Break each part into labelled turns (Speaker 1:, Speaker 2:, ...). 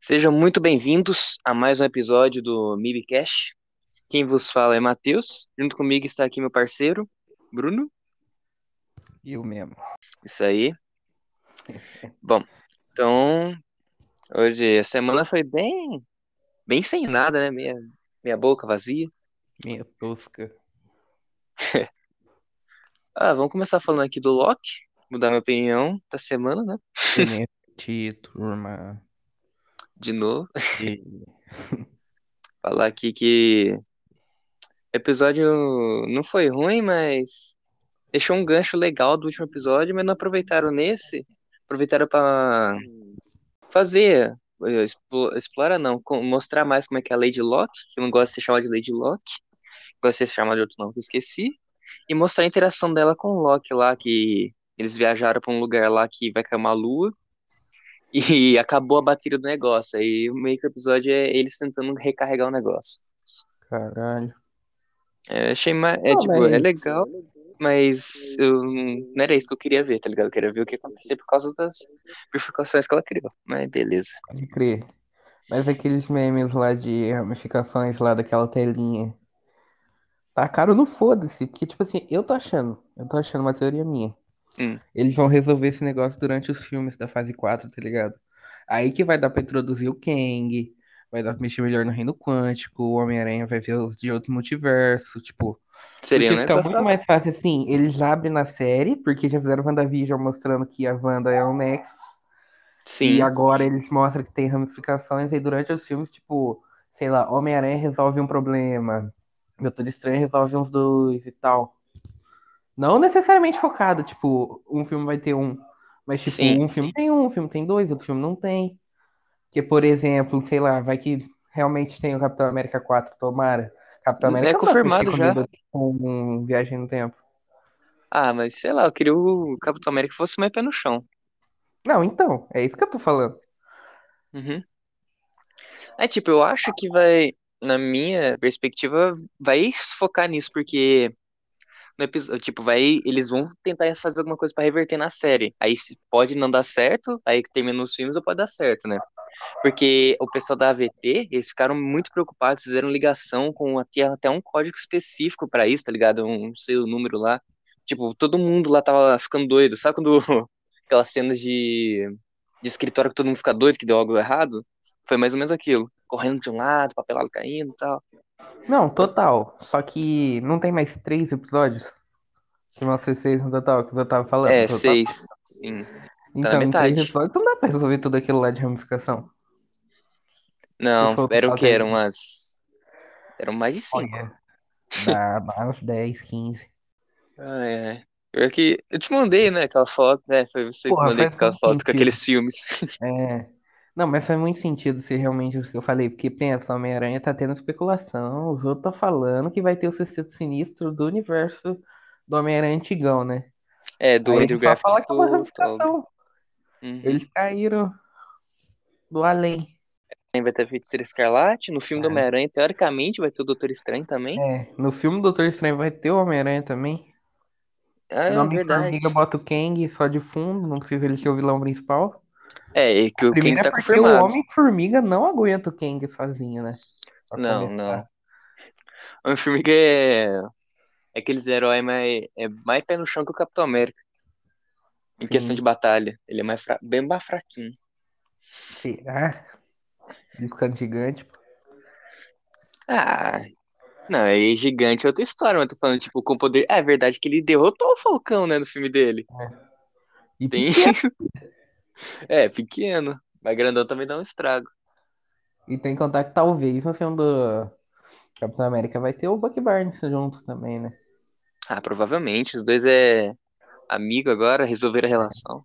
Speaker 1: Sejam muito bem-vindos a mais um episódio do MIBcast. Quem vos fala é Matheus. Junto comigo está aqui meu parceiro, Bruno.
Speaker 2: Eu mesmo.
Speaker 1: Isso aí. Bom, então, hoje a semana foi bem, bem sem nada, né? Minha, minha boca vazia.
Speaker 2: Minha tosca.
Speaker 1: Ah, vamos começar falando aqui do Loki, mudar minha opinião da semana, né?
Speaker 2: TNT, turma.
Speaker 1: De novo.
Speaker 2: E-
Speaker 1: Falar aqui que o episódio não foi ruim, mas deixou um gancho legal do último episódio, mas não aproveitaram nesse. Aproveitaram para fazer, eh, explo- explorar não, mostrar mais como é que é a Lady Locke, que eu não gosto de ser chamada de Lady Locke, gosto de ser chamada de outro nome que eu esqueci, e mostrar a interação dela com o Loki lá, que eles viajaram para um lugar lá que vai cair uma lua, e acabou a bateria do negócio. Aí meio que o episódio é eles tentando recarregar o negócio.
Speaker 2: Caralho.
Speaker 1: É, achei mais. É,
Speaker 2: Não,
Speaker 1: tipo, é
Speaker 2: mas-
Speaker 1: legal, mas eu não era isso que eu queria ver, tá ligado? Eu queria ver o que ia acontecer por causa das bifurcações que ela criou. Mas beleza.
Speaker 2: Pode crer. Mas aqueles memes lá de ramificações lá daquela telinha. Tacaram no foda-se. Porque, tipo assim, eu tô achando. Eu tô achando uma teoria minha.
Speaker 1: Hum.
Speaker 2: Eles vão resolver esse negócio durante os filmes da fase 4, tá ligado? Aí que vai dar pra introduzir o Kang. Vai dar pra mexer melhor no reino quântico. O Homem-Aranha vai ver os de outro multiverso. Tipo.
Speaker 1: Seria,
Speaker 2: Porque
Speaker 1: né?
Speaker 2: fica muito mais fácil assim, eles abrem na série, porque já fizeram WandaVision mostrando que a Wanda é um Nexus,
Speaker 1: Sim,
Speaker 2: e agora eles mostram que tem ramificações, e durante os filmes, tipo, sei lá, Homem-Aranha resolve um problema, Doutor Estranho resolve uns dois e tal. Não necessariamente focado, tipo, um filme vai ter um, mas tipo,
Speaker 1: Sim,
Speaker 2: um filme tem um, um filme tem dois, outro filme não tem. Que, por exemplo, sei lá, vai que realmente tem o Capitão América 4, tomara. Capitão
Speaker 1: É
Speaker 2: América pra
Speaker 1: confirmado já.
Speaker 2: com um viagem no tempo.
Speaker 1: Ah, mas sei lá, eu queria o Capitão América que fosse mais pé no chão.
Speaker 2: Não, então, é isso que eu tô falando.
Speaker 1: Uhum. É tipo, eu acho que vai, na minha perspectiva, vai focar nisso, porque episódio, tipo, vai, eles vão tentar fazer alguma coisa pra reverter na série. Aí pode não dar certo, aí que termina os filmes ou pode dar certo, né? Porque o pessoal da AVT, eles ficaram muito preocupados, fizeram ligação com até, até um código específico pra isso, tá ligado? Um, o número lá. Tipo, todo mundo lá tava ficando doido. Sabe quando aquelas cenas de, de escritório que todo mundo fica doido, que deu algo errado? Foi mais ou menos aquilo. Correndo de um lado, papelado caindo e tal.
Speaker 2: Não, total. Só que não tem mais três episódios? Que vão ser seis no total, que eu tava falando.
Speaker 1: É,
Speaker 2: total.
Speaker 1: seis. Sim.
Speaker 2: Então,
Speaker 1: na
Speaker 2: em três
Speaker 1: metade.
Speaker 2: episódios não dá pra resolver tudo aquilo lá de ramificação.
Speaker 1: Não, eram o quê? Eram umas. Eram mais de cinco.
Speaker 2: Olha, dá dá uns 10, 15.
Speaker 1: Ai, ai. Pior que eu te mandei, né, aquela foto, né? Foi você que
Speaker 2: Porra,
Speaker 1: mandei
Speaker 2: faz
Speaker 1: aquela foto com
Speaker 2: sentido.
Speaker 1: aqueles filmes.
Speaker 2: É. Não, mas faz muito sentido ser realmente isso que eu falei, porque pensa, o Homem-Aranha tá tendo especulação, os outros tá falando que vai ter o Sexteto Sinistro do universo do Homem-Aranha antigão, né?
Speaker 1: É, do
Speaker 2: Aí
Speaker 1: Andrew
Speaker 2: ele só fala
Speaker 1: Garfield
Speaker 2: que é uma
Speaker 1: do Toby.
Speaker 2: ramificação.
Speaker 1: Uhum.
Speaker 2: Eles caíram do além.
Speaker 1: Vai ter Feiticeiro Escarlate. No filme do
Speaker 2: É.
Speaker 1: Homem-Aranha, teoricamente, vai ter o Doutor Estranho também.
Speaker 2: É, no filme do Doutor Estranho vai ter o Homem-Aranha também.
Speaker 1: Ah,
Speaker 2: no
Speaker 1: é verdade.
Speaker 2: Homem-Formiga bota o Kang só de fundo, não precisa ele ser o vilão principal.
Speaker 1: É, e que o Kang tá
Speaker 2: é
Speaker 1: confirmado.
Speaker 2: o Homem-Formiga não aguenta o Kang sozinho, né? Pra
Speaker 1: Não,
Speaker 2: começar.
Speaker 1: não. O Homem-Formiga é... é aqueles heróis mais... É mais pé no chão que o Capitão América. Em
Speaker 2: Sim.
Speaker 1: questão de batalha. Ele é mais fra... bem mais fraquinho.
Speaker 2: Será? Ele ficando gigante. pô.
Speaker 1: Ah, não, aí gigante é outra história, mas tô falando, tipo, com poder. Ah, é verdade que ele derrotou o Falcão, né, no filme dele.
Speaker 2: E
Speaker 1: Tem. É, pequeno. Mas grandão também dá um estrago.
Speaker 2: E tem que contar que talvez no filme do Capitão América vai ter o Bucky Barnes junto também, né?
Speaker 1: Ah, provavelmente. Os dois é amigo agora, resolveram a relação.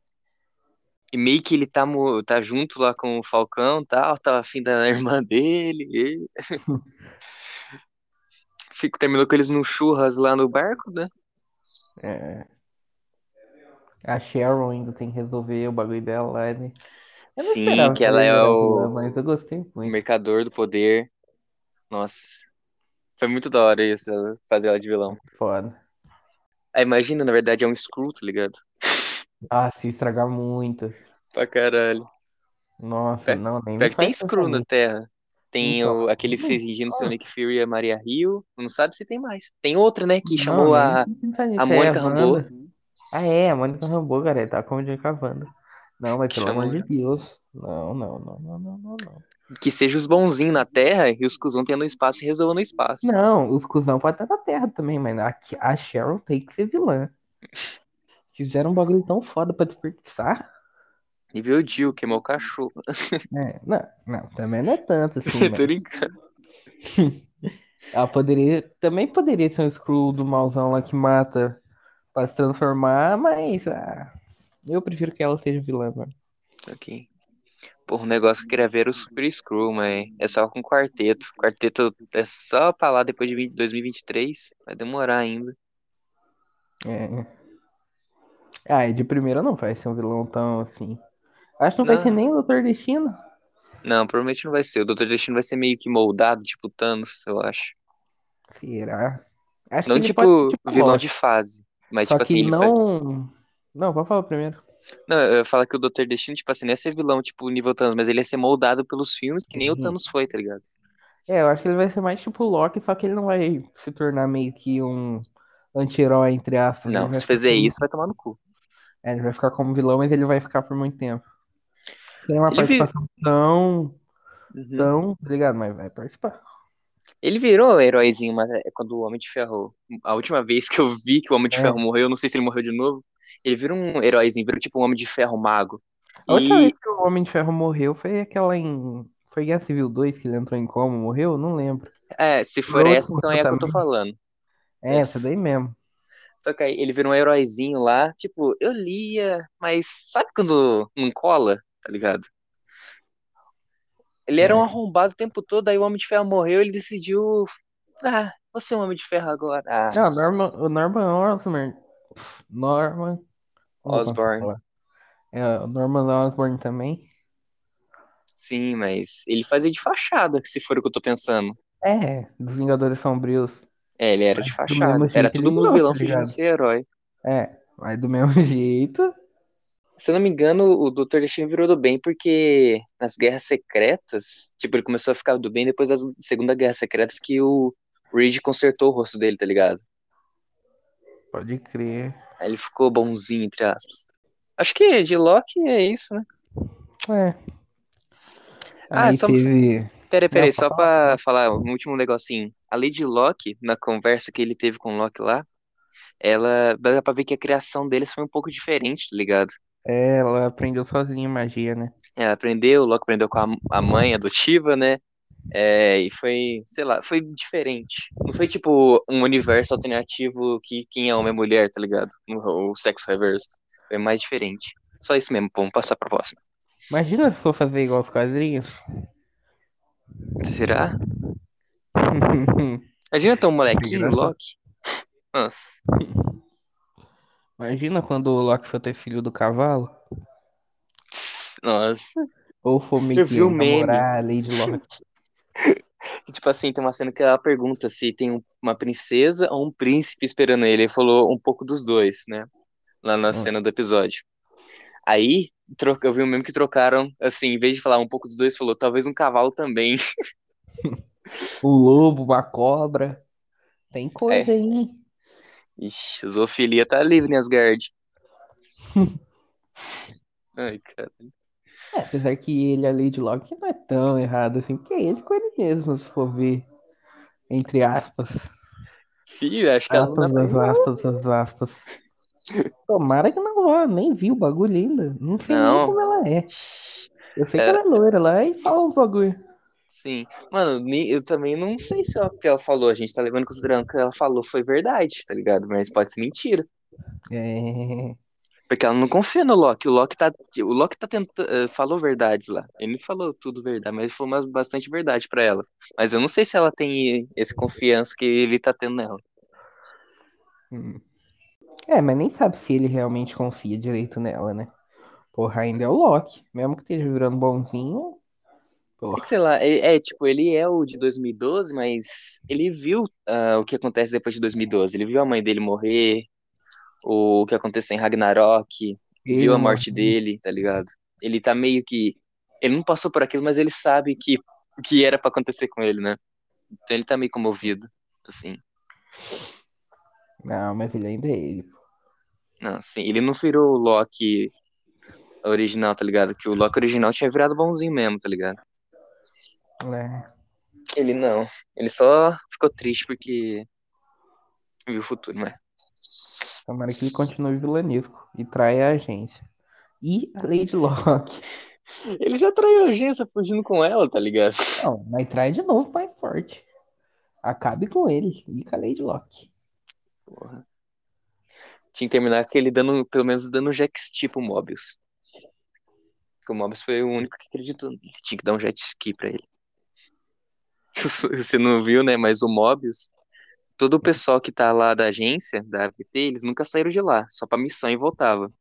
Speaker 1: E meio que ele tá, tá junto lá com o Falcão e tal, tá afim da irmã dele. E... Fico, terminou com eles no churras lá no barco, né?
Speaker 2: É. A Sharon ainda tem que resolver o bagulho dela lá, né? Não
Speaker 1: Sim, que ela é o-
Speaker 2: mas eu gostei muito.
Speaker 1: mercador do poder. Nossa. Foi muito da hora isso, fazer ela de vilão.
Speaker 2: Foda.
Speaker 1: Ah, imagina, na verdade é um Skrull, tá ligado?
Speaker 2: Ah, se estragar muito.
Speaker 1: Pra caralho.
Speaker 2: Nossa,
Speaker 1: Pior-
Speaker 2: não, nem
Speaker 1: Pior que tem Screw na. Terra. Tem
Speaker 2: Então,
Speaker 1: o, aquele fingindo ser o. Nick Fury e a Maria Hill. Não sabe se tem mais. Tem outra, né, que
Speaker 2: Não,
Speaker 1: chamou
Speaker 2: nem
Speaker 1: a.
Speaker 2: É a
Speaker 1: Mônica Rambeau.
Speaker 2: Ah, é, a Mônica Rambeau, cara, tá com a Wanda. Não, mas pelo amor de Deus. Não, não, não, não, não, não, não.
Speaker 1: que seja os bonzinhos na Terra e os cuzão tenham no espaço e resolvam no espaço.
Speaker 2: Não, os cuzão podem estar na Terra também, mas a, a Sharon tem que ser vilã. Fizeram um bagulho tão foda pra desperdiçar.
Speaker 1: E viu o Jill, queimou o cachorro.
Speaker 2: É, não, não, também não é tanto assim,
Speaker 1: Tô brincando.
Speaker 2: ela poderia, também poderia ser um Skrull do malzão lá que mata pra se transformar, mas ah, eu prefiro que ela seja vilã, mano.
Speaker 1: Ok. Porra, um negócio que eu queria ver era o Super Screw, mas é só com quarteto. Quarteto é só pra lá depois de 20 2023. Vai demorar ainda.
Speaker 2: É. Ah, e de primeira não vai ser um vilão tão assim. Acho que não vai
Speaker 1: Não.
Speaker 2: ser nem o Doutor Destino.
Speaker 1: Não, provavelmente não vai ser. O Dr. Destino vai ser meio que moldado, tipo Thanos, eu acho.
Speaker 2: Será? Acho
Speaker 1: Não tipo,
Speaker 2: pode ser tipo
Speaker 1: vilão
Speaker 2: Loki.
Speaker 1: de fase. Mas,
Speaker 2: Só
Speaker 1: tipo assim,
Speaker 2: que
Speaker 1: vai.
Speaker 2: não. Não, pode falar primeiro.
Speaker 1: Não, eu falar que o Dr. Destino, tipo assim, não ia ser vilão, tipo, nível Thanos, mas ele ia ser moldado pelos filmes que nem o
Speaker 2: Sim.
Speaker 1: Thanos foi, tá ligado?
Speaker 2: É, eu acho que ele vai ser mais tipo Loki, só que ele não vai se tornar meio que um anti-herói, entre aspas.
Speaker 1: Não, se fizer isso, vai tomar no cu.
Speaker 2: É, ele vai ficar como vilão, mas ele vai ficar por muito tempo. Tem uma
Speaker 1: Ele
Speaker 2: participação tão,
Speaker 1: Uhum.
Speaker 2: tão, tá ligado? Mas vai participar.
Speaker 1: Ele virou um heróizinho, mas é quando o Homem de Ferro. A última vez que eu vi que o Homem de
Speaker 2: É.
Speaker 1: Ferro morreu, eu não sei se ele morreu de novo. Ele virou um heróizinho, virou tipo um Homem de Ferro mago.
Speaker 2: A última
Speaker 1: E
Speaker 2: vez que o Homem de Ferro morreu foi aquela em. Foi Guerra Civil 2 que ele entrou em coma, morreu? Não lembro.
Speaker 1: é, se for
Speaker 2: Outro
Speaker 1: essa, então é a que eu tô falando.
Speaker 2: É, essa daí mesmo.
Speaker 1: Só que aí ele virou um heróizinho lá, tipo, eu lia, mas sabe quando não cola, tá ligado? Ele era
Speaker 2: É.
Speaker 1: um arrombado o tempo todo, aí o Homem de Ferro morreu, ele decidiu, ah, vou ser um Homem de Ferro agora. Ah,
Speaker 2: Não, o Norman, o Norman Osborn. Norman.
Speaker 1: Osborn.
Speaker 2: É, o Norman Osborn também.
Speaker 1: Sim, mas ele fazia de fachada, se for o que eu tô pensando.
Speaker 2: É, dos Vingadores Sombrios.
Speaker 1: É, ele era de fachada. Era todo mundo vilão
Speaker 2: tá
Speaker 1: fingindo ser herói.
Speaker 2: É, mas do mesmo jeito.
Speaker 1: Se não me engano, o Dr. Destino virou do bem porque nas Guerras Secretas, tipo, ele começou a ficar do bem depois da Segunda Guerra Secretas que o Reed consertou o rosto dele, tá ligado?
Speaker 2: Pode crer.
Speaker 1: Aí ele ficou bonzinho, entre aspas. Acho que de Loki é isso, né?
Speaker 2: É.
Speaker 1: Ah,
Speaker 2: Aí
Speaker 1: só-
Speaker 2: teve.
Speaker 1: Peraí, peraí,
Speaker 2: Não,
Speaker 1: só pra falar um último negocinho. A Lady Locke, na conversa que ele teve com o Loki lá, ela dá pra ver que a criação deles foi um pouco diferente, tá ligado?
Speaker 2: É, ela aprendeu sozinha magia, né?
Speaker 1: Ela aprendeu, o Loki aprendeu com a, a mãe adotiva, né? É, e foi, sei lá, foi diferente. Não foi tipo um universo alternativo que quem é homem é mulher, tá ligado? O sexo reverso. Foi mais diferente. Só isso mesmo, vamos passar pra próxima.
Speaker 2: Imagina se for fazer igual os quadrinhos.
Speaker 1: Será? Imagina ter um molequinho. Loki. Nossa.
Speaker 2: Imagina quando o Loki for ter filho do cavalo.
Speaker 1: Nossa.
Speaker 2: Ou for meio que
Speaker 1: o
Speaker 2: namorar a Lady Loki.
Speaker 1: Tipo assim, tem uma cena que ela pergunta se tem um- uma princesa ou um príncipe esperando ele. Ele falou um pouco dos dois, né? Lá na
Speaker 2: Hum.
Speaker 1: cena do episódio. Aí, troca- eu vi um meme que trocaram, assim, em vez de falar um pouco dos dois, falou talvez um cavalo também.
Speaker 2: O lobo, uma cobra. Tem coisa
Speaker 1: É.
Speaker 2: aí.
Speaker 1: Ixi, zoofilia tá livre em Asgard. Ai, cara.
Speaker 2: É, apesar que ele, a Lady Locke, não é tão errado assim, porque é ele com ele mesmo, se for ver. Entre aspas.
Speaker 1: Filho, acho que ela
Speaker 2: Aspas,
Speaker 1: ir, não.
Speaker 2: aspas, as aspas. Tomara que não vá, nem vi o bagulho ainda. Não sei nem
Speaker 1: Não.
Speaker 2: como ela é. Eu sei que
Speaker 1: É.
Speaker 2: ela é loira lá e fala uns bagulho.
Speaker 1: Sim. Mano, eu também não sei se o que ela falou. A gente tá levando considerando que ela falou foi verdade, tá ligado? Mas pode ser mentira.
Speaker 2: É.
Speaker 1: Porque ela não confia no Loki. O Loki tá, o Loki tá tentando, falou verdades lá. Ele não falou tudo verdade, mas ele falou bastante verdade pra ela. Mas eu não sei se ela tem esse confiança que ele tá tendo nela.
Speaker 2: Hum. É, mas nem sabe se ele realmente confia direito nela, né? Porra, ainda é o Loki. Mesmo que esteja virando bonzinho.
Speaker 1: É que sei lá, é, é, tipo, ele é o de 2012, mas ele viu ah, o que acontece depois de 2012. Ele viu a mãe dele morrer, o que aconteceu em Ragnarok,
Speaker 2: Ele
Speaker 1: viu a morte
Speaker 2: morreu.
Speaker 1: dele, tá ligado? Ele tá meio que ele não passou por aquilo, mas ele sabe que que era pra acontecer com ele, né? Então ele tá meio comovido, assim.
Speaker 2: Não, mas ele ainda é ele.
Speaker 1: Não, assim, ele não virou o Loki original, tá ligado? Que o Loki original tinha virado bonzinho mesmo, tá ligado?
Speaker 2: É.
Speaker 1: Ele não. Ele só ficou triste porque viu o futuro, né?
Speaker 2: Tomara que ele continue vilanesco e traia a agência. E a Lady Locke.
Speaker 1: Ele já traiu a agência fugindo com ela, tá ligado?
Speaker 2: Não, mas trai de novo mais forte. Acabe com ele e com a Lady Locke.
Speaker 1: Porra. Tinha que terminar com ele dando, pelo menos dando jet ski pro Mobius. Porque o Mobius foi o único que acreditou nele. Tinha que dar um jet ski pra ele. Você não viu, né? Mas o Mobius, todo o pessoal que tá lá da agência, da AVT, eles nunca saíram de lá, só pra missão e voltava.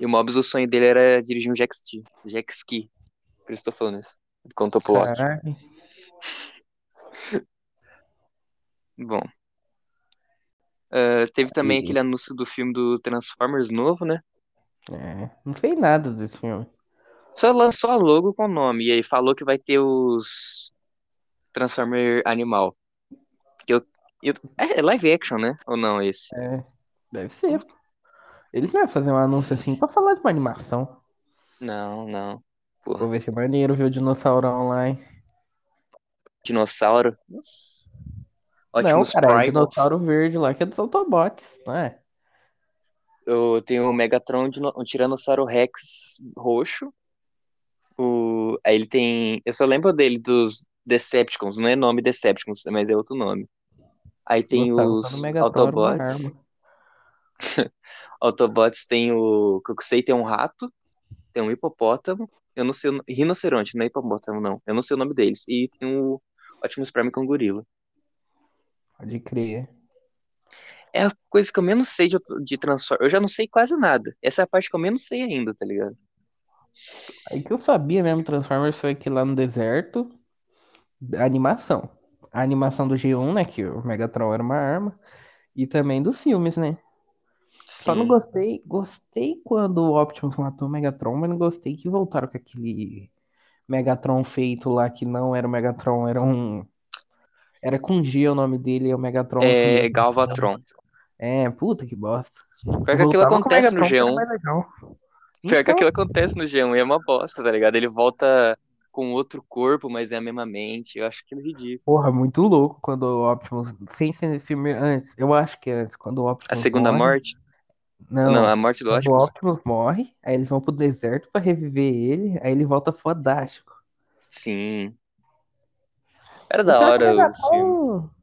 Speaker 1: E o Mobius, o sonho dele era dirigir um jet ski. Jet ski. Por isso tô falando isso. Ele contou pro Loki.
Speaker 2: Caralho.
Speaker 1: Bom. Ah, teve também
Speaker 2: E-
Speaker 1: aquele anúncio do filme do Transformers novo, né?
Speaker 2: É, não fez nada desse filme.
Speaker 1: Só lançou a logo com o nome. E aí falou que vai ter os Transformer Animal. Eu, eu, é live action, né? Ou não esse?
Speaker 2: É, deve ser. Eles vão fazer um anúncio assim pra falar de uma animação.
Speaker 1: Não, não. Porra,
Speaker 2: Vou ver se é maneiro ver o dinossauro online.
Speaker 1: dinossauro. Nossa.
Speaker 2: Não,
Speaker 1: Optimus
Speaker 2: cara, é o dinossauro verde lá que é dos Autobots, não é?
Speaker 1: Eu tenho o Megatron, um Tiranossauro Rex roxo. O... Aí ele tem. Eu só lembro dele dos Decepticons. Não é nome Decepticons, mas é outro nome. Aí tem os
Speaker 2: uma
Speaker 1: Autobots. Autobots tem o. Que eu sei tem um rato, tem um hipopótamo. Eu não sei o. no- Rinoceronte, não é hipopótamo, não. Eu não sei o nome deles. E tem o Optimus Prime com gorila.
Speaker 2: Pode crer.
Speaker 1: É a coisa que eu menos sei de, de Transformers. Eu já não sei quase nada. Essa é a parte que eu menos sei ainda, tá ligado?
Speaker 2: Aí que eu sabia mesmo, Transformers foi aqui lá no deserto. A animação. A animação do G1, né? Que o Megatron era uma arma. E também dos filmes, né? Só não
Speaker 1: Sim.
Speaker 2: gostei. Gostei quando o Optimus matou o Megatron, mas não gostei que voltaram com aquele Megatron feito lá que não era o Megatron, era um. Era com G o nome dele, e o Megatron
Speaker 1: É
Speaker 2: sumiu.
Speaker 1: Galvatron.
Speaker 2: É, puta que bosta.
Speaker 1: Pior que aquilo acontece no
Speaker 2: Megatron, que era
Speaker 1: G1.
Speaker 2: mais legal.
Speaker 1: Pior que
Speaker 2: Então,
Speaker 1: aquilo acontece no G1 e é uma bosta, tá ligado? Ele volta com outro corpo, mas é a mesma mente. Eu acho aquilo ridículo.
Speaker 2: Porra, muito louco quando o Optimus. Sem ser nesse filme antes. Eu acho que é antes, quando o
Speaker 1: A
Speaker 2: Optimus
Speaker 1: segunda
Speaker 2: morre.
Speaker 1: morte?
Speaker 2: Não,
Speaker 1: Não, a morte do
Speaker 2: quando o
Speaker 1: Optimus.
Speaker 2: Optimus morre, aí eles vão pro deserto pra reviver ele, aí ele volta fodástico.
Speaker 1: Sim. Era da
Speaker 2: é que
Speaker 1: hora os filmes.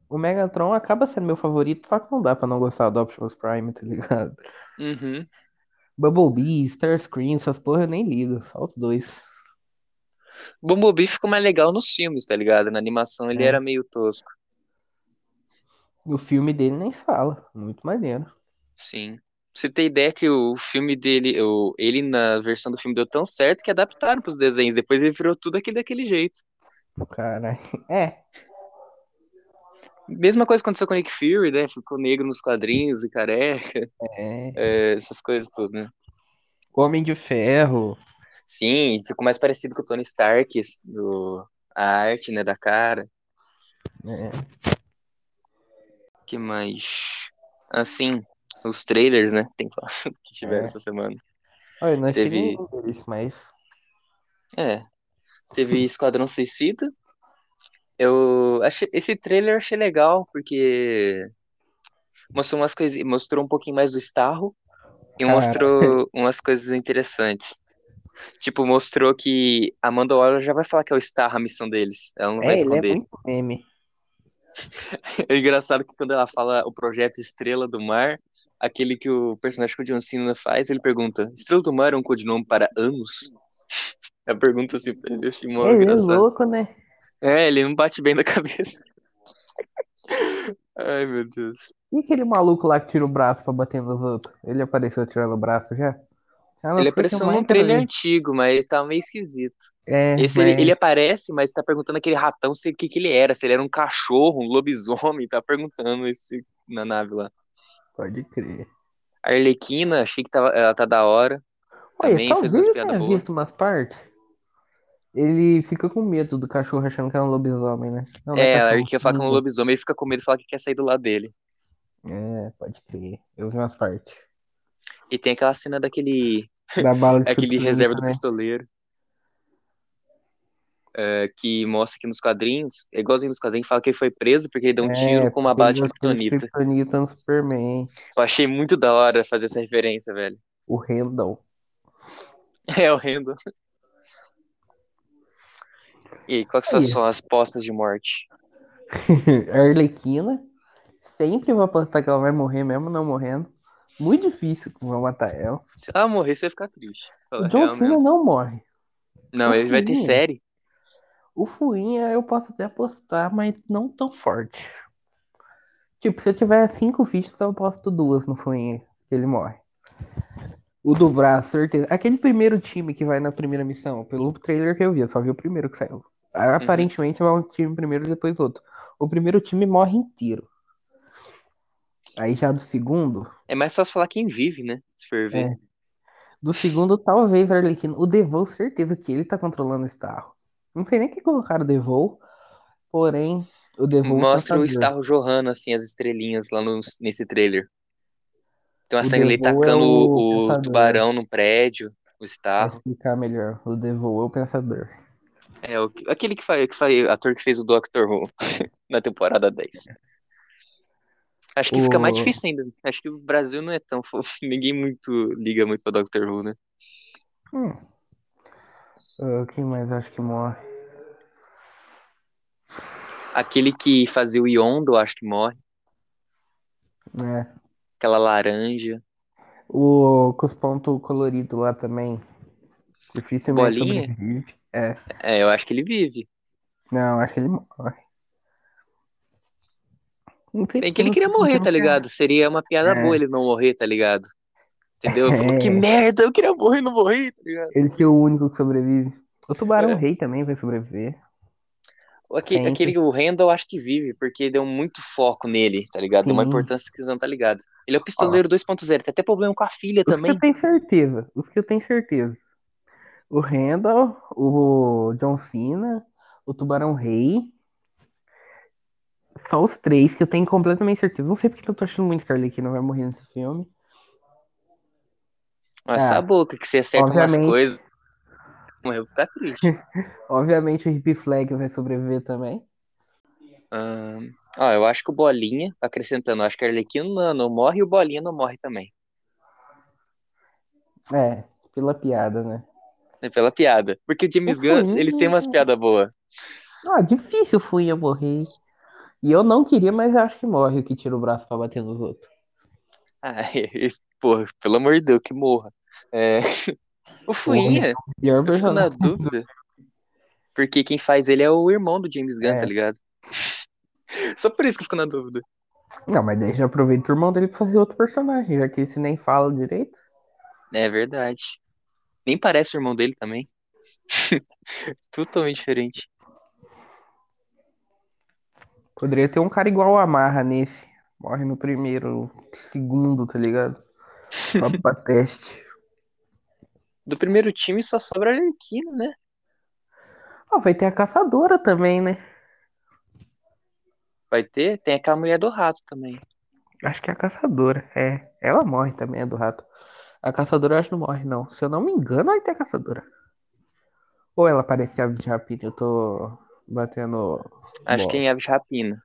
Speaker 2: O Megatron acaba sendo meu favorito, só que não dá pra não gostar do Optimus Prime, tá ligado?
Speaker 1: Uhum.
Speaker 2: Bumblebee, Starscream, essas porra eu nem ligo, só os dois.
Speaker 1: Bumblebee ficou mais legal nos filmes, tá ligado? Na animação ele
Speaker 2: É.
Speaker 1: era meio tosco.
Speaker 2: E o filme dele nem fala, muito maneiro.
Speaker 1: Sim. Pra Você tem ideia que o filme dele, o, ele na versão do filme deu tão certo que adaptaram pros desenhos. Depois ele virou tudo aquele daquele jeito.
Speaker 2: Cara, é,
Speaker 1: Mesma coisa aconteceu com o Nick Fury, né? Ficou negro nos quadrinhos e careca,
Speaker 2: é.
Speaker 1: é, essas coisas todas, né?
Speaker 2: Homem de Ferro.
Speaker 1: Sim, ficou mais parecido com o Tony Stark, do, a arte, né, da cara.
Speaker 2: É.
Speaker 1: que mais? Assim, os trailers, né? Tem que falar que tiveram
Speaker 2: É.
Speaker 1: essa semana.
Speaker 2: Olha, não achei
Speaker 1: Teve-
Speaker 2: deles, mas.
Speaker 1: É. Teve Esquadrão Suicida. Eu achei esse trailer eu achei legal porque mostrou umas coisas, mostrou um pouquinho mais do Starro e
Speaker 2: Cara.
Speaker 1: mostrou umas coisas interessantes. Tipo, mostrou que a Amanda Waller já vai falar que é o Starro a missão deles. Ela não vai
Speaker 2: É, ele é
Speaker 1: esconder.
Speaker 2: muito meme.
Speaker 1: É engraçado que quando ela fala o projeto Estrela do Mar, aquele que o personagem que o John Cena faz, ele pergunta: Estrela do Mar é um codinome para anos? A pergunta assim pra ele, eu achei mó
Speaker 2: Ele é louco, né?
Speaker 1: É, ele não bate bem da cabeça. Ai, meu Deus.
Speaker 2: E aquele maluco lá que tira o braço pra bater nos outros? Ele apareceu tirando o braço já? Não,
Speaker 1: Ele
Speaker 2: foi
Speaker 1: apareceu num trailer
Speaker 2: ali.
Speaker 1: antigo, mas tava meio esquisito.
Speaker 2: É,
Speaker 1: Esse ele,
Speaker 2: mas-
Speaker 1: ele aparece, mas tá perguntando aquele ratão se o que, que ele era, se ele era um cachorro, um lobisomem, tá perguntando esse na nave lá.
Speaker 2: Pode crer.
Speaker 1: A Arlequina, achei que tava, ela tá da hora.
Speaker 2: Olha,
Speaker 1: Também fez umas
Speaker 2: eu
Speaker 1: piadas boas.
Speaker 2: visto umas partes. Ele fica com medo do cachorro achando que é um lobisomem, né? Não, não é
Speaker 1: É, a
Speaker 2: cachorro,
Speaker 1: Arquia fala que é um lobisomem e fica com medo e fala que quer sair do lado dele.
Speaker 2: É, pode crer. Eu vi umas partes.
Speaker 1: E tem aquela cena daquele
Speaker 2: Da bala de
Speaker 1: aquele reserva
Speaker 2: kryptonita,
Speaker 1: do
Speaker 2: né?
Speaker 1: pistoleiro. é, que mostra que nos quadrinhos, é igualzinho nos quadrinhos, fala que ele foi preso porque ele deu um tiro
Speaker 2: É,
Speaker 1: com uma bala de kryptonita.
Speaker 2: kryptonita no Superman.
Speaker 1: Eu achei muito da hora fazer essa referência, velho.
Speaker 2: O Randall.
Speaker 1: É horrendo. E aí, quais
Speaker 2: Aí.
Speaker 1: são as postas de morte?
Speaker 2: A Arlequina. Sempre vou apostar que ela vai morrer mesmo não morrendo. Muito difícil que vão matar ela.
Speaker 1: Se ela morrer, você vai ficar triste.
Speaker 2: O John Cena não morre.
Speaker 1: Não,
Speaker 2: o
Speaker 1: ele vai ter série.
Speaker 2: O Fuinha eu posso até apostar, mas não tão forte. Tipo, se eu tiver cinco fichas, eu aposto duas no Fuinha, que ele morre. O do braço, certeza. Aquele primeiro time que vai na primeira missão, pelo trailer que eu vi, eu só vi o primeiro que saiu. Aparentemente vai um time primeiro e depois outro. O primeiro time morre inteiro. Aí já do segundo,
Speaker 1: É mais fácil falar quem vive, né? Se for ver.
Speaker 2: É. do segundo talvez o Arlequino. O Devol, certeza que ele tá controlando o Starro. Não sei nem que colocaram o Devol, porém o Devol
Speaker 1: Mostra o. Starro jorrando, assim, as estrelinhas lá no, nesse trailer. Tem uma
Speaker 2: O
Speaker 1: cena ali
Speaker 2: Devil é
Speaker 1: tacando
Speaker 2: o
Speaker 1: o, tubarão no prédio, o Starro.
Speaker 2: explicar melhor, o Devol é o pensador.
Speaker 1: É, o, aquele que faz, que faz, ator que fez o Doctor Who na temporada 10. Acho que fica mais
Speaker 2: O-
Speaker 1: difícil ainda. Acho que o Brasil não é tão fofo. Ninguém muito liga muito pra Doctor Who, né?
Speaker 2: Hum. Ah, quem mais acho que morre?
Speaker 1: Aquele que fazia o Yondo, acho que morre.
Speaker 2: É.
Speaker 1: Aquela laranja.
Speaker 2: O com os pontos coloridos lá também. Dificilmente
Speaker 1: Bolinha?
Speaker 2: sobrevive. É.
Speaker 1: É, eu acho que ele vive.
Speaker 2: Não, acho que ele morre.
Speaker 1: Bem
Speaker 2: porque
Speaker 1: que ele queria morrer, tá
Speaker 2: que é-
Speaker 1: ligado? Seria uma piada
Speaker 2: É.
Speaker 1: boa ele não morrer, tá ligado? Entendeu? Falou, que
Speaker 2: É.
Speaker 1: merda, eu queria morrer e não morri, tá ligado?
Speaker 2: Ele ser o único que sobrevive. O tubarão
Speaker 1: É.
Speaker 2: rei também vai sobreviver.
Speaker 1: Aque-
Speaker 2: Sempre.
Speaker 1: Aquele, o Randall, eu acho que vive, porque deu muito foco nele, tá ligado? Deu uma
Speaker 2: Sim.
Speaker 1: importância que você não tá ligado. Ele é o pistoleiro 2.0, tem até problema com a filha
Speaker 2: Os que
Speaker 1: também.
Speaker 2: eu tenho certeza. Os que eu tenho certeza. O Randall, o John Cena, o Tubarão Rei. Só os três que eu tenho completamente certeza. Não sei porque eu tô achando muito que a Arlequina vai morrer nesse filme.
Speaker 1: Mas
Speaker 2: Ah,
Speaker 1: essa boca, que você acerta
Speaker 2: obviamente.
Speaker 1: umas coisas, morreu, ficar triste.
Speaker 2: Obviamente o Hip Flag vai sobreviver também.
Speaker 1: Ahn, ó, eu acho que o Bolinha, acrescentando, eu acho que a Arlequina não, morre e o Bolinha não morre também.
Speaker 2: É, pela piada, né?
Speaker 1: É Pela piada. Porque o James
Speaker 2: O
Speaker 1: Gunn, eles têm umas piadas boas.
Speaker 2: Ah, difícil o Fuinha morrer. E eu não queria, mas acho que morre o que tira o braço pra bater nos outros.
Speaker 1: Ah, porra, pelo amor de Deus, que morra. É, O Fuinha, eu fico na dúvida. Porque quem faz ele é o irmão do James Gunn,
Speaker 2: É.
Speaker 1: tá ligado? Só por isso que eu fico na dúvida.
Speaker 2: Não, mas daí já aproveita o irmão dele pra fazer outro personagem, já que esse nem fala direito.
Speaker 1: É verdade. Nem parece o irmão dele também. Totalmente diferente.
Speaker 2: Poderia ter um cara igual o Amarra nesse. Morre no primeiro, segundo, tá ligado? Só pra teste.
Speaker 1: Do primeiro time só sobra a Arlequina, né?
Speaker 2: Ó, vai ter a caçadora também, né?
Speaker 1: Vai ter, tem aquela mulher do rato também.
Speaker 2: Acho que é a caçadora. É. Ela morre também, é do rato. A caçadora acho que não morre, não. Se eu não me engano, vai ter a caçadora. Ou ela parece a rapina, eu tô batendo.
Speaker 1: Acho
Speaker 2: bola.
Speaker 1: que é em Aves de Rapina.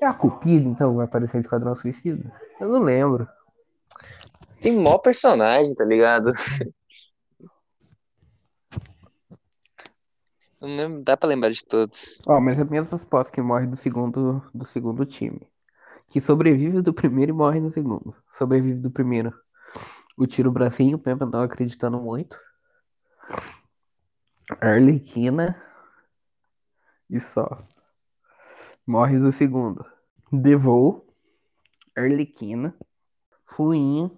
Speaker 2: É a Cupida, então, vai aparecer em Esquadrão Suicida? Eu não lembro.
Speaker 1: Tem mó personagem, tá ligado? Não lembro, dá pra lembrar de todos.
Speaker 2: Ó, mas as minhas respostas que morre do segundo, do segundo time. Que sobrevive do primeiro e morre no segundo. Sobrevive do primeiro. O tiro bracinho, mesmo não acreditando muito. Arlequina. E só. Morre do segundo. Devou. Arlequina. Fuinha.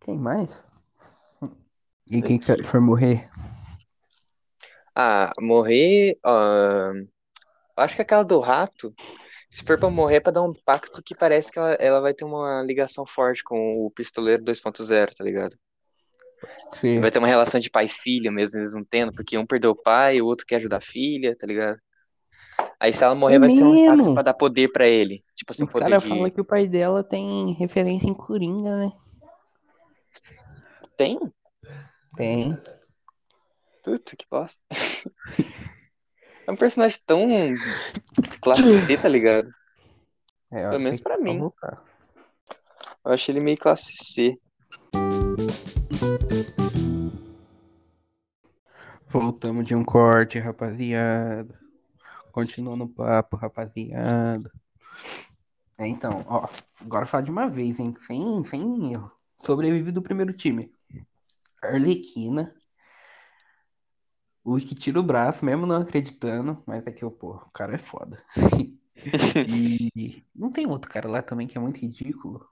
Speaker 2: Quem mais? E quem que for morrer?
Speaker 1: Ah, morrer. ah, acho que aquela do rato, se for pra morrer, é pra dar um pacto que parece que ela, ela vai ter uma ligação forte com o pistoleiro 2.0, tá ligado?
Speaker 2: Sim.
Speaker 1: Vai ter uma relação de pai e filha mesmo, eles não tendo, porque um perdeu o pai, o outro quer ajudar a filha, tá ligado? Aí se ela morrer, vai ser um impacto pra dar poder pra ele. Tipo assim,
Speaker 2: Os
Speaker 1: poder
Speaker 2: caras
Speaker 1: de.
Speaker 2: falam que o pai dela tem referência em Coringa, né?
Speaker 1: Tem?
Speaker 2: Tem.
Speaker 1: Puta que bosta. É um personagem tão classe C, tá ligado?
Speaker 2: É,
Speaker 1: Pelo menos pra mim.
Speaker 2: voltar.
Speaker 1: Eu acho ele meio classe C.
Speaker 2: Voltamos de um corte, rapaziada. Continuando o papo, rapaziada. É, então, ó, agora fala de uma vez, hein? Sem, sem erro. Sobrevive do primeiro time. Arlequina. O que tira o braço, mesmo não acreditando, mas é que eu, pô, o cara é foda. e não tem outro cara lá também que é muito ridículo.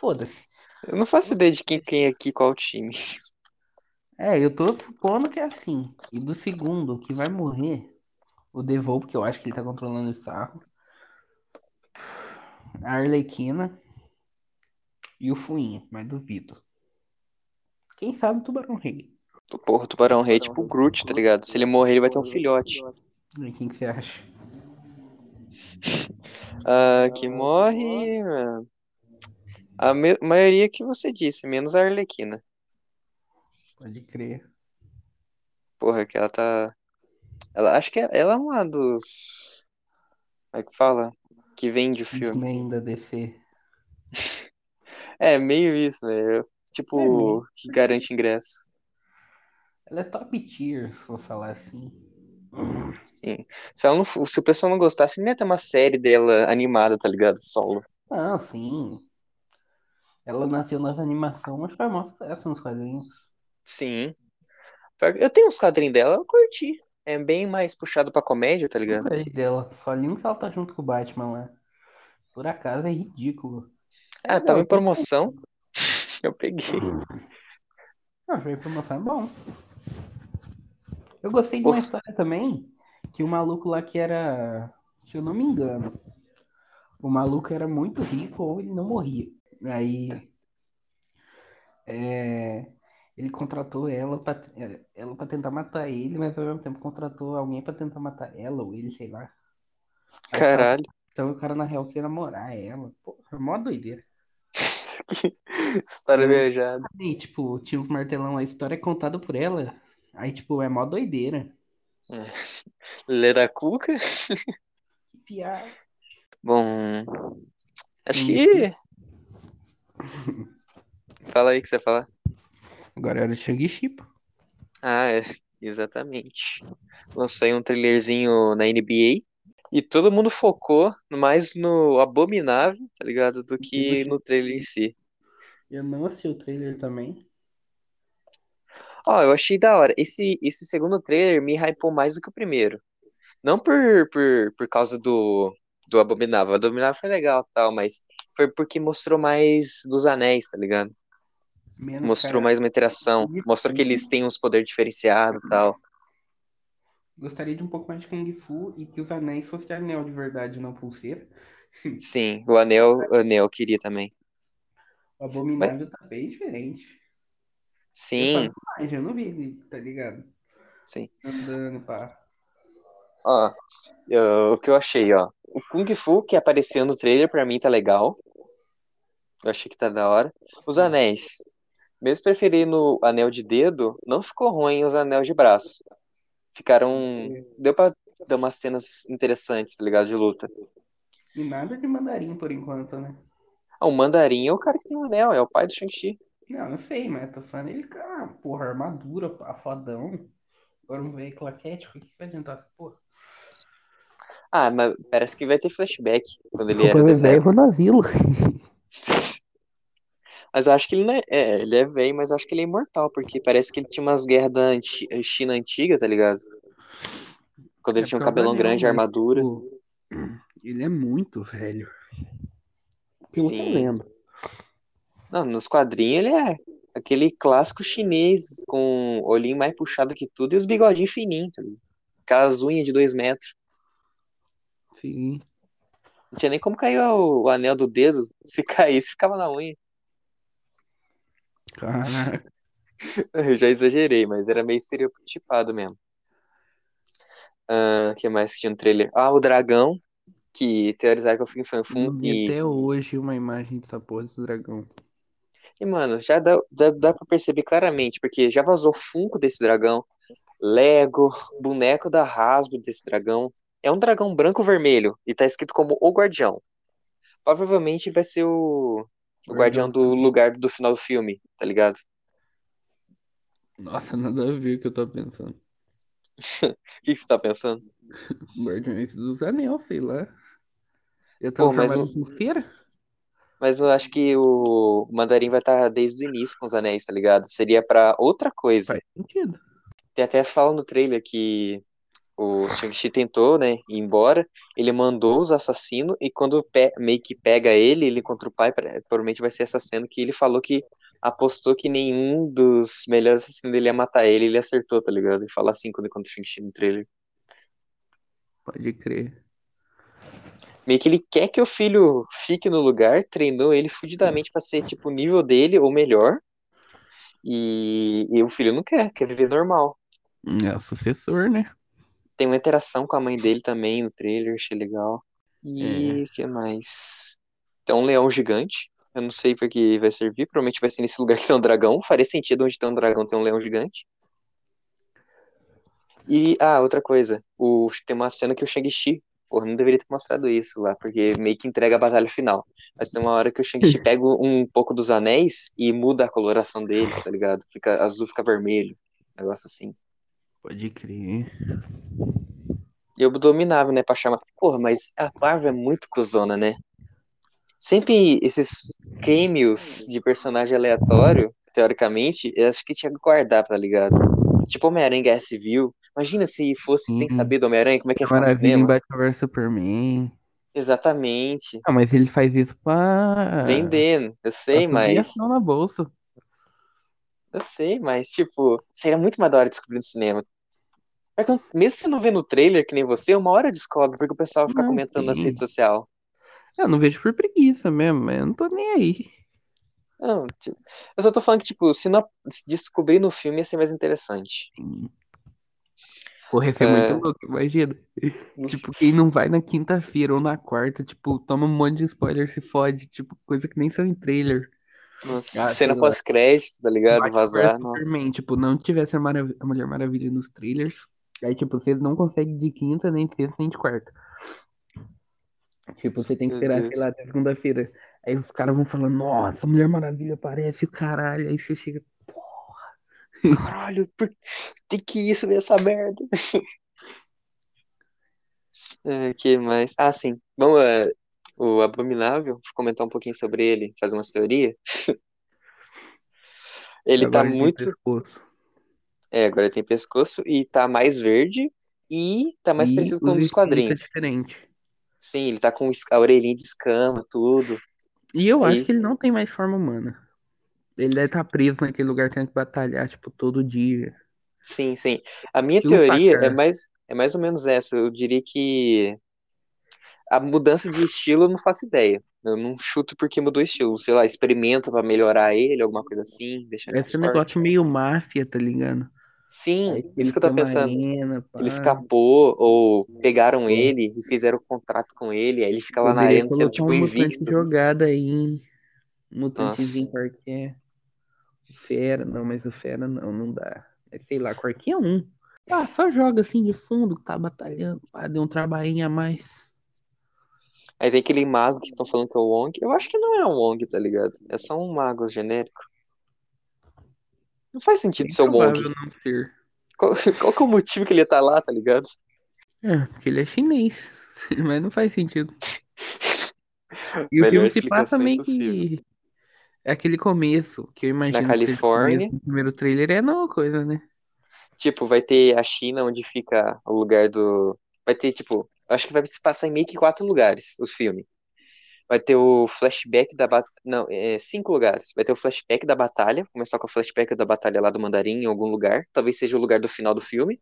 Speaker 2: Foda-se.
Speaker 1: Eu não faço ideia de quem tem aqui qual time.
Speaker 2: É, eu tô supondo que é assim. E do segundo, que vai morrer, o Devol, porque eu acho que ele tá controlando o sarro. A Arlequina e o Fuinha, mas duvido. Quem sabe o Tubarão Rei.
Speaker 1: Porra, o Tubarão Rei é tipo o Groot, tá ligado? Se ele morrer, ele vai ter um filhote.
Speaker 2: E quem que você acha?
Speaker 1: Ah, que morre. mano. A maioria que você disse, menos a Arlequina.
Speaker 2: Pode crer.
Speaker 1: Porra, que ela tá. Ela, acho que ela é uma dos. Como é que fala? Que vende o filme.
Speaker 2: X-Men da DC.
Speaker 1: É, meio isso, velho.
Speaker 2: É
Speaker 1: Tipo,
Speaker 2: mesmo.
Speaker 1: que garante ingresso.
Speaker 2: Ela é top tier, se for falar assim.
Speaker 1: Sim. Se, ela não, se o pessoal não gostasse, nem ia ter uma série dela animada, tá ligado? Solo.
Speaker 2: Não, sim. Ela nasceu nas animações, mas faz maior sucesso nos quadrinhos.
Speaker 1: Sim. Eu tenho uns quadrinhos dela, eu curti. É bem mais puxado pra comédia, tá ligado?
Speaker 2: Li dela. Só li um que ela tá junto com o Batman lá. Por acaso é ridículo.
Speaker 1: Ah,
Speaker 2: É,
Speaker 1: tava em promoção. Eu peguei.
Speaker 2: Não, de promoção é bom. Eu gostei de uma história também, que o maluco lá que era, se eu não me engano, o maluco era muito rico ou ele não morria. Aí é, ele contratou ela pra, é, ela pra tentar matar ele, mas ao mesmo tempo contratou alguém pra tentar matar ela ou ele, sei lá. Aí
Speaker 1: Caralho.
Speaker 2: então o cara na real queria namorar ela. Pô, é mó doideira.
Speaker 1: História viajada.
Speaker 2: Aí, tipo, tinha uns martelão, a história é contada por ela. Aí, tipo, é mó doideira.
Speaker 1: Lê da Cuca?
Speaker 2: Que piada.
Speaker 1: Bom. Acho que. Fala aí o que você fala.
Speaker 2: Agora era o Shang-Chi, pô.
Speaker 1: Ah, é, exatamente. Lançou aí um trailerzinho na NBA e todo mundo focou mais no abominável, tá ligado? Do que no trailer em si.
Speaker 2: Eu não assisti o trailer também.
Speaker 1: Ó, eu achei da hora. Esse, esse segundo trailer me hypou mais do que o primeiro. Não por, por, por causa do, do Abominável. O Abominável foi legal e tal, mas foi porque mostrou mais dos anéis, tá ligado?
Speaker 2: Menos,
Speaker 1: Mostrou
Speaker 2: cara,
Speaker 1: mais uma interação. Mostrou que eles têm uns poderes diferenciados e tal.
Speaker 2: Gostaria de um pouco mais de Kung Fu e que os anéis fossem de anel de verdade, não pulseira.
Speaker 1: Sim, o anel, o anel eu queria também.
Speaker 2: O Abominável tá bem diferente. Eu
Speaker 1: Sim,
Speaker 2: mais, eu não vi ele, tá ligado?
Speaker 1: sim.
Speaker 2: Andando, pá.
Speaker 1: Ó, eu- o que eu achei, ó. O Kung Fu que apareceu no trailer pra mim tá legal. Eu achei que tá da hora. Os anéis. Mesmo preferindo o anel de dedo, não ficou ruim os anéis de braço. Ficaram. Deu pra dar umas cenas interessantes, tá ligado? De luta.
Speaker 2: E nada de mandarim por enquanto, né?
Speaker 1: Ah, o mandarim é o cara que tem o anel, é o pai do Shang-Chi.
Speaker 2: Não, eu sei, mas tô falando ele, cara, porra, armadura, pá, fodão. Agora um veio claquético, o que vai adiantar essa porra?
Speaker 1: Ah, mas parece que vai ter flashback quando ele era dessa época.
Speaker 2: no asilo.
Speaker 1: Mas eu acho que ele não é. É, ele é velho, mas eu acho que ele é imortal, porque parece que ele tinha umas guerras da anti- China antiga, tá ligado? Quando ele
Speaker 2: É
Speaker 1: tinha um
Speaker 2: do
Speaker 1: cabelão grande,
Speaker 2: mas,
Speaker 1: armadura.
Speaker 2: Ele é muito velho. Eu
Speaker 1: Sim.
Speaker 2: lendo.
Speaker 1: Não, nos quadrinhos ele é aquele clássico chinês com o olhinho mais puxado que tudo e os bigodinhos fininhos, tá ligado? Aquelas unhas de dois metros.
Speaker 2: Sim.
Speaker 1: Não tinha nem como cair o, o anel do dedo. Se caísse, ficava na unha.
Speaker 2: Caraca.
Speaker 1: Eu já exagerei, mas era meio estereotipado mesmo. O que mais que tinha no trailer? Ah, o dragão, que teorizar que eu fui fanfum
Speaker 2: Não vi
Speaker 1: e...
Speaker 2: até hoje uma imagem dessa porra desse dragão.
Speaker 1: E, mano, já dá, dá, dá pra perceber claramente, porque já vazou Funko desse dragão, Lego, boneco da Hasbro desse dragão. É um dragão branco-vermelho e tá escrito como o Guardião. Provavelmente vai ser o, o guardião do lugar do final do filme, tá ligado?
Speaker 2: Nossa, nada a ver o que eu tô pensando.
Speaker 1: O que, que você tá pensando?
Speaker 2: Guardiões dos Anel, sei lá. Eu
Speaker 1: Pô, mas
Speaker 2: transformado
Speaker 1: o-
Speaker 2: em pulseira?
Speaker 1: Mas eu acho que o Mandarim vai estar desde o início com os anéis, tá ligado? Seria pra outra coisa.
Speaker 2: Faz sentido.
Speaker 1: Tem até fala no trailer que o Shang-Chi tentou, né, ir embora. Ele mandou os assassinos e quando meio que pega ele, ele contra o pai, provavelmente vai ser essa cena que ele falou que apostou que nenhum dos melhores assassinos dele ia matar ele, ele acertou, tá ligado? E fala assim quando encontra o Shang-Chi no trailer.
Speaker 2: Pode crer.
Speaker 1: Meio que ele quer que o filho fique no lugar, treinou ele fudidamente pra ser tipo o nível dele ou melhor. E, e o filho não quer, quer viver normal.
Speaker 2: É o sucessor, né?
Speaker 1: Tem uma interação com a mãe dele também no trailer, achei legal.
Speaker 2: É.
Speaker 1: E o que mais? Tem um leão gigante. Eu não sei pra que vai servir. Provavelmente vai ser nesse lugar que tem um dragão. Faria sentido onde tem um dragão ter um leão gigante. E, ah, outra coisa. O, tem uma cena que o Shang-Chi. Porra, não deveria ter mostrado isso lá, porque meio que entrega a batalha final. Mas tem uma hora que o Shang-Chi pega um pouco dos anéis e muda a coloração deles, tá ligado? Fica azul, fica vermelho. Um negócio assim.
Speaker 2: Pode crer.
Speaker 1: Eu dominava, né, pra chamar. Porra, mas a Marvel é muito cuzona, né? Sempre esses cameos de personagem aleatório, teoricamente, eu acho que tinha que guardar, tá ligado? Tipo Homem-Aranha Guerra Civil. Imagina se fosse sem saber do Homem-Aranha, como é que ia ficar no cinema?
Speaker 2: Batman vs Superman.
Speaker 1: Exatamente.
Speaker 2: Ah, mas ele faz isso pra.
Speaker 1: Vendendo. Eu sei, mas.
Speaker 2: na bolsa.
Speaker 1: Eu sei, mas, tipo, seria muito mais da hora descobrir no cinema. Não- Mesmo se não vê no trailer, que nem você, uma hora descobre, porque o pessoal fica
Speaker 2: Não,
Speaker 1: comentando nas
Speaker 2: sim.
Speaker 1: redes sociais.
Speaker 2: Eu não vejo por preguiça mesmo, eu não tô nem aí.
Speaker 1: Não, tipo, eu só tô falando que, tipo, se, não, se descobrir no filme ia ser mais interessante.
Speaker 2: Porra, ia ser
Speaker 1: É.
Speaker 2: muito louco, imagina. Tipo, quem não vai na quinta-feira ou na quarta, tipo, toma um monte de spoiler, se fode, tipo, coisa que nem são em trailer.
Speaker 1: Nossa,
Speaker 2: Ah,
Speaker 1: cena pós-crédito, tá ligado? Vazar.
Speaker 2: Superman, tipo, não tivesse a, Marav- a Mulher Maravilha nos trailers, aí, tipo, você não consegue de quinta, nem de sexta, nem de quarta. Tipo, você tem que esperar, sei lá, até segunda-feira. Aí os caras vão falando, nossa, Mulher Maravilha aparece, o caralho. Aí você chega,
Speaker 1: Caralho, por... tem que isso ver essa merda. É, que mais? Ah, sim. Vamos, é, o Abominável, comentar um pouquinho sobre ele, fazer uma teoria. Ele tá
Speaker 2: agora tem
Speaker 1: muito.
Speaker 2: pescoço.
Speaker 1: É, agora tem pescoço e tá mais verde e tá mais
Speaker 2: E
Speaker 1: parecido com um
Speaker 2: os
Speaker 1: dos
Speaker 2: espíritos é
Speaker 1: quadrinhos.
Speaker 2: diferente.
Speaker 1: Sim, ele tá com a orelhinha de escama, tudo.
Speaker 2: E eu
Speaker 1: Aí-
Speaker 2: acho que ele não tem mais forma humana. Ele deve estar preso naquele lugar tendo que batalhar, tipo, todo dia.
Speaker 1: Sim, sim. A minha
Speaker 2: Estilo
Speaker 1: teoria é mais, é mais ou menos essa. Eu diria que a mudança de estilo eu não faço ideia. Eu não chuto porque mudou o estilo. Sei lá, experimenta pra melhorar ele, alguma coisa assim, mais
Speaker 2: Esse
Speaker 1: forte.
Speaker 2: negócio meio máfia, tá ligado?
Speaker 1: Sim, isso que eu tô pensando.
Speaker 2: arena.
Speaker 1: Ele escapou ou pegaram ele e fizeram contrato com ele, aí ele fica lá na arena sendo tipo
Speaker 2: um
Speaker 1: invicto.
Speaker 2: jogado aí, hein? Um mutantezinho qualquer. Fera, não, mas o Fera não, não dá. Mas sei lá, qualquer um. Ah, só joga assim de fundo, tá batalhando. Ah, deu um trabalhinho a mais.
Speaker 1: Aí tem aquele mago que estão falando que é o Wong. Eu acho que não é um Wong, tá ligado? É só um mago genérico. Não faz sentido ser o Wong.
Speaker 2: não.
Speaker 1: Qual, qual que é o motivo que ele tá lá, tá ligado?
Speaker 2: É, porque ele é chinês. Mas não faz sentido. E o filme se passa meio que. É aquele começo que eu imagino o
Speaker 1: Califórnia.
Speaker 2: do primeiro trailer é nova coisa, né?
Speaker 1: Tipo, vai ter a China, onde fica o lugar do. Vai ter, tipo, acho que vai se passar em meio que quatro lugares, os filmes. Vai ter o flashback da batalha. Não, é cinco lugares. Vai ter o flashback da batalha. Começar com o flashback da batalha lá do Mandarim, em algum lugar. Talvez seja o lugar do final do filme.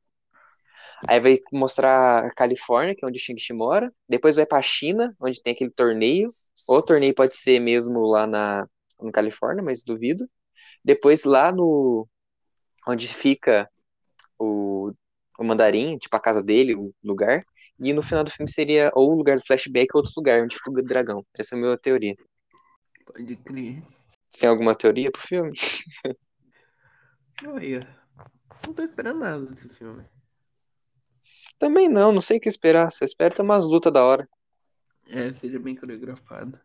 Speaker 1: Aí vai mostrar a Califórnia, que é onde o Shang-Chi mora. Depois vai pra China, onde tem aquele torneio. Ou o torneio pode ser mesmo lá na, no Califórnia, mas duvido. Depois lá no, onde fica o, o mandarim, tipo a casa dele, o lugar. E no final do filme seria ou o lugar do flashback ou outro lugar onde fica o dragão. Essa é a minha teoria.
Speaker 2: Pode crer.
Speaker 1: Você tem alguma teoria pro filme?
Speaker 2: Olha, não tô esperando nada desse filme.
Speaker 1: Também não, não sei o que esperar. Só espero ter umas lutas da hora.
Speaker 2: É, seja bem coreografado.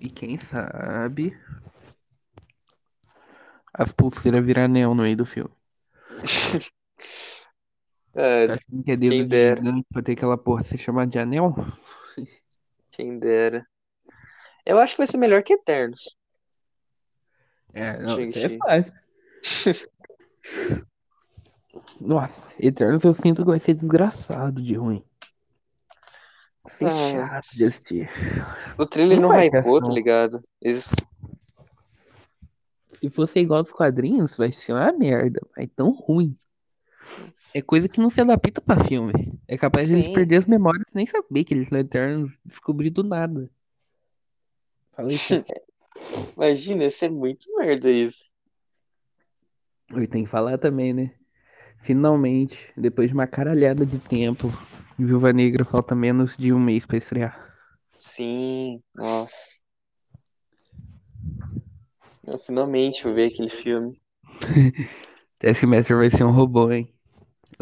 Speaker 2: E quem sabe as pulseiras virar anel no meio do filme.
Speaker 1: É,
Speaker 2: Acho que é dedo
Speaker 1: quem
Speaker 2: de
Speaker 1: dera.
Speaker 2: gigante pra ter aquela porra ser chamada de anel?
Speaker 1: quem dera. Eu acho que vai ser melhor que Eternos.
Speaker 2: É, não, isso
Speaker 1: Shang-Chi.
Speaker 2: é fácil. Nossa, Eternos eu sinto que vai ser desgraçado de ruim. Ser
Speaker 1: Ah,
Speaker 2: de assistir.
Speaker 1: O trailer
Speaker 2: Não
Speaker 1: não hypou, tá ligado? Eles-
Speaker 2: Se fosse igual aos quadrinhos, vai ser uma merda. Vai tão ruim. É coisa que não se adapta pra filme. É capaz de eles
Speaker 1: Sim.
Speaker 2: perder as memórias e nem saber que eles são Eternos, descobrir do nada. Falei isso aqui.
Speaker 1: Imagina, ia ser muito merda isso.
Speaker 2: Eu tenho que falar também, né? Finalmente, depois de uma caralhada de tempo, Viúva Negra falta menos de um mês pra estrear.
Speaker 1: Sim, nossa. Eu finalmente vou ver aquele filme.
Speaker 2: Taskmaster vai ser um robô, hein?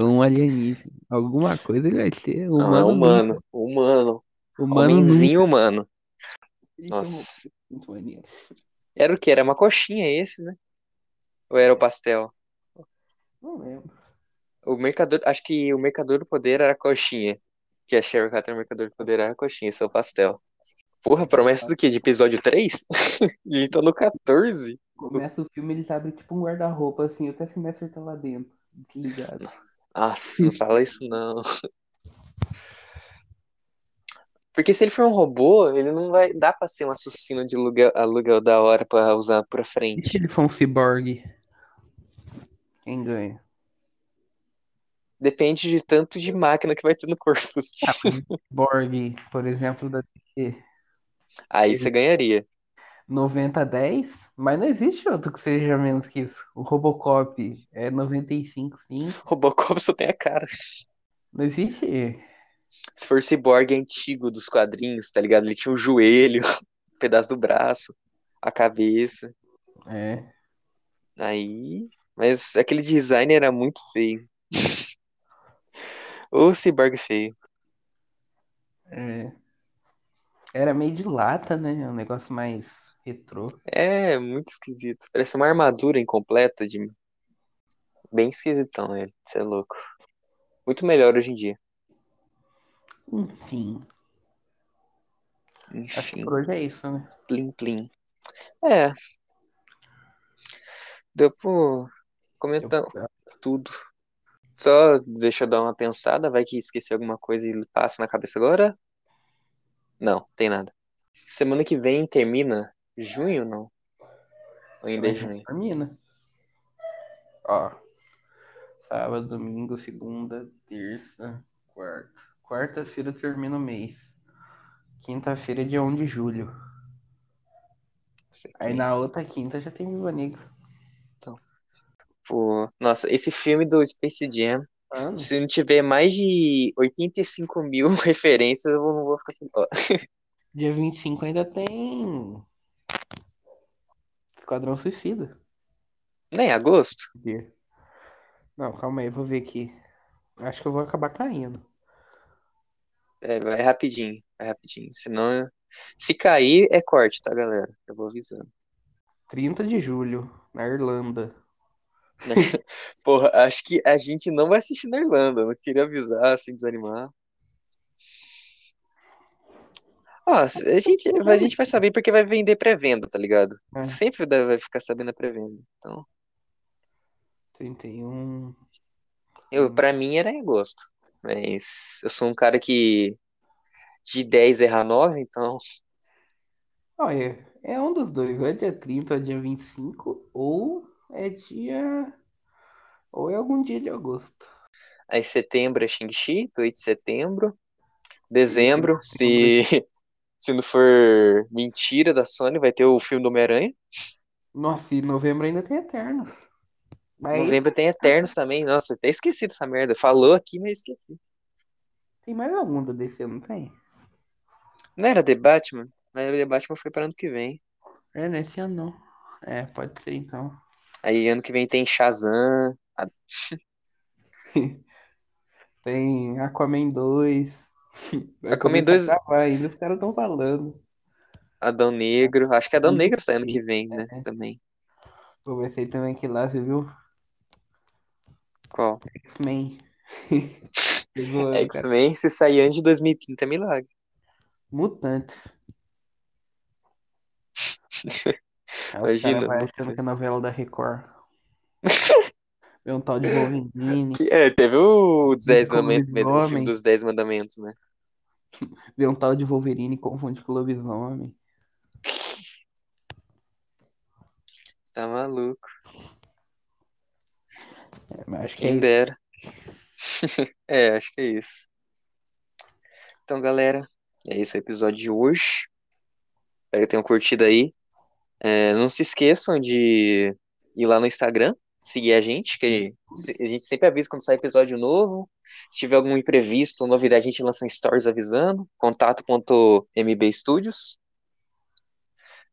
Speaker 2: Um alienígena. Alguma coisa ele vai ser.
Speaker 1: Não, é
Speaker 2: Humano
Speaker 1: humano.
Speaker 2: nunca.
Speaker 1: Humano.
Speaker 2: Humano
Speaker 1: Homenzinho humano.
Speaker 2: é
Speaker 1: Nossa.
Speaker 2: muito maneiro.
Speaker 1: Era o que? Era uma coxinha esse, né? Ou era o pastel?
Speaker 2: Não lembro.
Speaker 1: O mercador, acho que o mercador do poder era a coxinha. Que a Sherry Carter, o mercador do poder, era a coxinha, esse é o pastel. Porra, promessa do quê? De episódio 3? E ele tá no 14?
Speaker 2: Começa o filme, eles abrem tipo um guarda-roupa assim, o Taskmaster tá lá dentro, desligado.
Speaker 1: Nossa, não fala isso não. Porque se ele for um robô, ele não vai dar pra ser um assassino de aluguel, aluguel da hora pra usar pra
Speaker 2: E se
Speaker 1: frente.
Speaker 2: ele for um ciborgue? Quem ganha?
Speaker 1: Depende de tanto de máquina que vai ter no corpo.
Speaker 2: Ciborgue, por exemplo, da DC,
Speaker 1: Aí você ganharia.
Speaker 2: 90 a 10, mas não existe outro que seja menos que isso. O Robocop é 95 5.
Speaker 1: Robocop só tem a cara.
Speaker 2: Não existe.
Speaker 1: Se for Cyborg antigo dos quadrinhos, tá ligado? Ele tinha o joelho, um pedaço do braço, a cabeça.
Speaker 2: É.
Speaker 1: Aí. Mas aquele design era muito feio. O Cyborg feio.
Speaker 2: É. Era meio de lata, né? Um negócio mais retrô.
Speaker 1: É, muito esquisito. Parece uma armadura incompleta de. Bem esquisitão ele. Você é louco. Muito melhor hoje em dia.
Speaker 2: Enfim, acho que
Speaker 1: Enfim,
Speaker 2: por hoje é isso, né?
Speaker 1: plim plim. É. Deu por comentar tudo. Só deixa eu dar uma pensada, vai que esqueci alguma coisa e passa na cabeça agora. Não, tem nada. Semana que vem termina junho, não? Ainda é junho?
Speaker 2: Termina. Ó. Sábado, domingo, segunda, terça, quarta. Quarta-feira termina o mês. Quinta-feira é dia 1 de julho. Aí na outra quinta já tem Viva Negra.
Speaker 1: Pô, nossa, esse filme do Space Jam,
Speaker 2: Ano.
Speaker 1: se não tiver mais de 85 mil referências, eu não vou ficar sem dó.
Speaker 2: Dia 25 ainda tem. Esquadrão Suicida.
Speaker 1: Nem agosto?
Speaker 2: Não, calma aí, vou ver aqui. Acho que eu vou acabar caindo.
Speaker 1: É, vai rapidinho, vai rapidinho. Senão, se cair, é corte, tá, galera? Eu vou avisando.
Speaker 2: 30 de julho, na Irlanda.
Speaker 1: Porra, acho que a gente não vai assistir na Irlanda. Não queria avisar, assim, desanimar. Ó, a gente, a gente vai saber porque vai vender pré-venda, tá ligado?
Speaker 2: É.
Speaker 1: Sempre vai ficar sabendo a pré-venda. Então,
Speaker 2: 31.
Speaker 1: eu, pra mim era em agosto. Mas eu sou um cara que de 10 erra 9, então.
Speaker 2: Olha, é um dos dois. Ou é dia 30 ou é dia 25, ou é dia. Ou é algum dia de agosto.
Speaker 1: Aí setembro é Shang-Chi, 8 de setembro. Dezembro, se, se não for mentira da Sony, vai ter o filme do Homem-Aranha.
Speaker 2: Nossa, e novembro ainda tem Eternos. Mas
Speaker 1: Novembro tem Eternos também. Nossa, até esqueci dessa merda. Falou aqui, mas esqueci.
Speaker 2: tem mais algum do DC, não tem?
Speaker 1: Não era The Batman? Mas The Batman foi para ano que vem.
Speaker 2: É, nesse ano não. É, pode ser então.
Speaker 1: Aí ano que vem tem Shazam. a-
Speaker 2: Tem Aquaman 2. Vai
Speaker 1: 2,
Speaker 2: a gravar ainda, os caras estão falando.
Speaker 1: Adão Negro. Acho que Adão
Speaker 2: Sim,
Speaker 1: Negro sai ano
Speaker 2: sim.
Speaker 1: que vem, né? Também.
Speaker 2: Comecei também aqui lá, você viu?
Speaker 1: Qual?
Speaker 2: X-Men.
Speaker 1: X-Men, se sair antes de 2030 é milagre.
Speaker 2: Mutantes. Aí o
Speaker 1: Imagina,
Speaker 2: cara vai achando que é novela da Record. Vê um tal de Wolverine.
Speaker 1: Que- É, teve o Dez
Speaker 2: Como
Speaker 1: Mandamentos, o filme dos Dez Mandamentos, né?
Speaker 2: Vê um tal de Wolverine confunde com lobisomem.
Speaker 1: Tá maluco.
Speaker 2: É, acho que é
Speaker 1: Quem
Speaker 2: isso.
Speaker 1: dera. É, acho que é isso. Então, galera, é esse o episódio de hoje. Espero que tenham curtido aí. É, não se esqueçam de ir lá no Instagram, seguir a gente, que a gente sempre avisa quando sai episódio novo. Se tiver algum imprevisto ou novidade, a gente lança um stories avisando. Contato.mbstudios.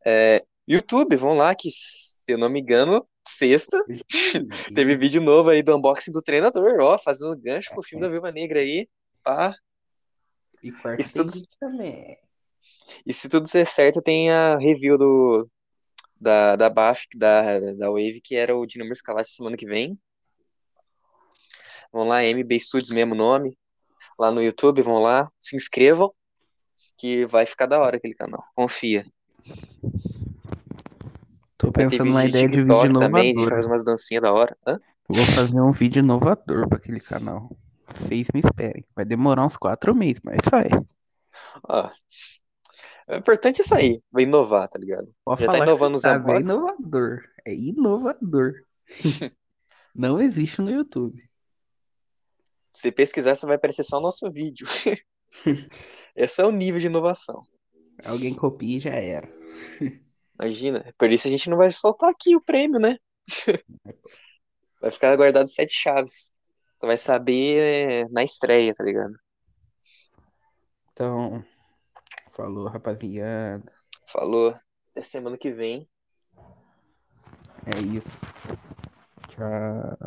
Speaker 1: É, YouTube, vão lá, que se eu não me engano, sexta, teve vídeo novo aí do unboxing do treinador, ó, fazendo gancho pro filme da Viúva Negra aí. Pá.
Speaker 2: E quarta tem
Speaker 1: tudo-
Speaker 2: também.
Speaker 1: E se tudo der certo, tem a review do, da, da BAF, da, da Wave, que era o de número escalate semana que vem. Vão lá, MB Studios, mesmo nome. Lá no YouTube, vão lá, se inscrevam, que vai ficar da hora aquele canal. Confia.
Speaker 2: Tô
Speaker 1: Vai
Speaker 2: pensando
Speaker 1: de
Speaker 2: ideia de vídeo
Speaker 1: também, a gente vai
Speaker 2: inovador.
Speaker 1: fazer umas dancinhas da hora. Hã?
Speaker 2: Vou fazer um vídeo inovador pra aquele canal. Vocês me esperem. Vai demorar uns quatro meses, mas vai.
Speaker 1: Ó. O importante é aí, vai inovar, tá ligado?
Speaker 2: Pode
Speaker 1: Já tá inovando
Speaker 2: você
Speaker 1: os
Speaker 2: sabe, é inovador. É inovador. Não existe no YouTube.
Speaker 1: Se pesquisar, você vai aparecer só o nosso vídeo. Esse é o nível de inovação.
Speaker 2: Alguém copia e já era.
Speaker 1: Imagina, por isso a gente não vai soltar aqui o prêmio, né? Vai ficar guardado sete chaves. Tu vai saber na estreia, tá ligado?
Speaker 2: Então, falou, rapaziada.
Speaker 1: Falou. Até semana que vem.
Speaker 2: É isso. Tchau.